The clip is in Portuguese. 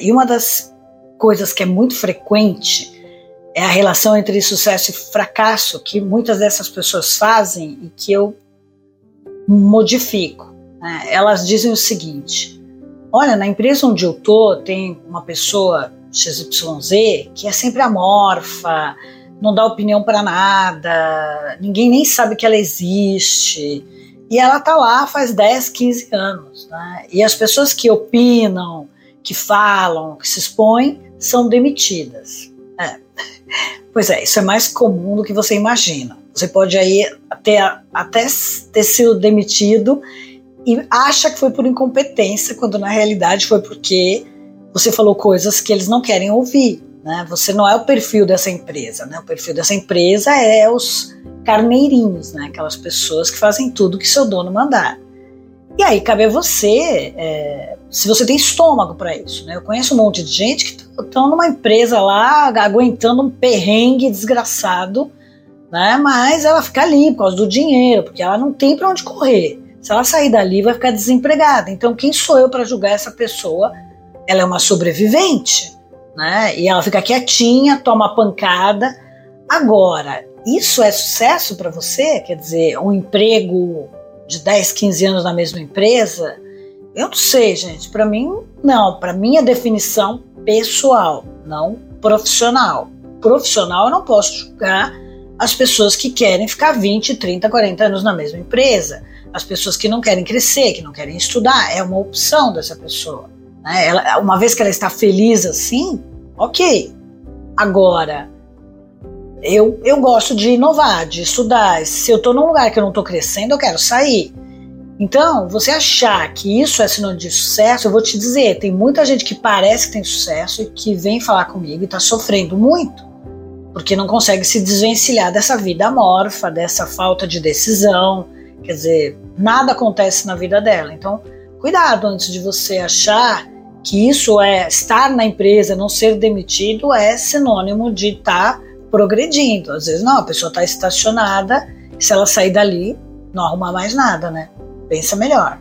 E uma das coisas que é muito frequente é a relação entre sucesso e fracasso, que muitas dessas pessoas fazem e que eu modifico. Né? Elas dizem o seguinte: olha, na empresa onde eu tô, tem uma pessoa XYZ que é sempre amorfa, não dá opinião para nada, ninguém nem sabe que ela existe. E ela tá lá faz 10, 15 anos. Né? E as pessoas que opinam, que falam, que se expõem, são demitidas. É. Pois é, isso é mais comum do que você imagina. Você pode aí até, até ter sido demitido e acha que foi por incompetência, quando na realidade foi porque você falou coisas que eles não querem ouvir. Né? Você não é o perfil dessa empresa. Né? O perfil dessa empresa é os carneirinhos, né? aquelas pessoas que fazem tudo que seu dono mandar. E aí cabe a você, é, se você tem estômago para isso. Né? Eu conheço um monte de gente que estão numa empresa lá aguentando um perrengue desgraçado, né? mas ela fica ali por causa do dinheiro, porque ela não tem para onde correr. Se ela sair dali, vai ficar desempregada. Então, quem sou eu para julgar essa pessoa? Ela é uma sobrevivente, né? E ela fica quietinha, toma pancada. Agora, isso é sucesso para você? Quer dizer, um emprego de 10, 15 anos na mesma empresa? Eu não sei, gente. Para mim, não. Para mim, a definição pessoal, não profissional. Profissional, eu não posso julgar as pessoas que querem ficar 20, 30, 40 anos na mesma empresa. As pessoas que não querem crescer, que não querem estudar, é uma opção dessa pessoa. Né? Ela, uma vez que ela está feliz assim, ok. Agora, eu, eu gosto de inovar, de estudar. Se eu estou num lugar que eu não estou crescendo, eu quero sair. Então, você achar que isso é sinônimo de sucesso, eu vou te dizer, tem muita gente que parece que tem sucesso e que vem falar comigo e está sofrendo muito, porque não consegue se desvencilhar dessa vida amorfa, dessa falta de decisão. Quer dizer, nada acontece na vida dela. Então, cuidado antes de você achar que isso é estar na empresa, não ser demitido, é sinônimo de estar tá progredindo. Às vezes não, a pessoa está estacionada, se ela sair dali, não arruma mais nada, né? Pensa melhor.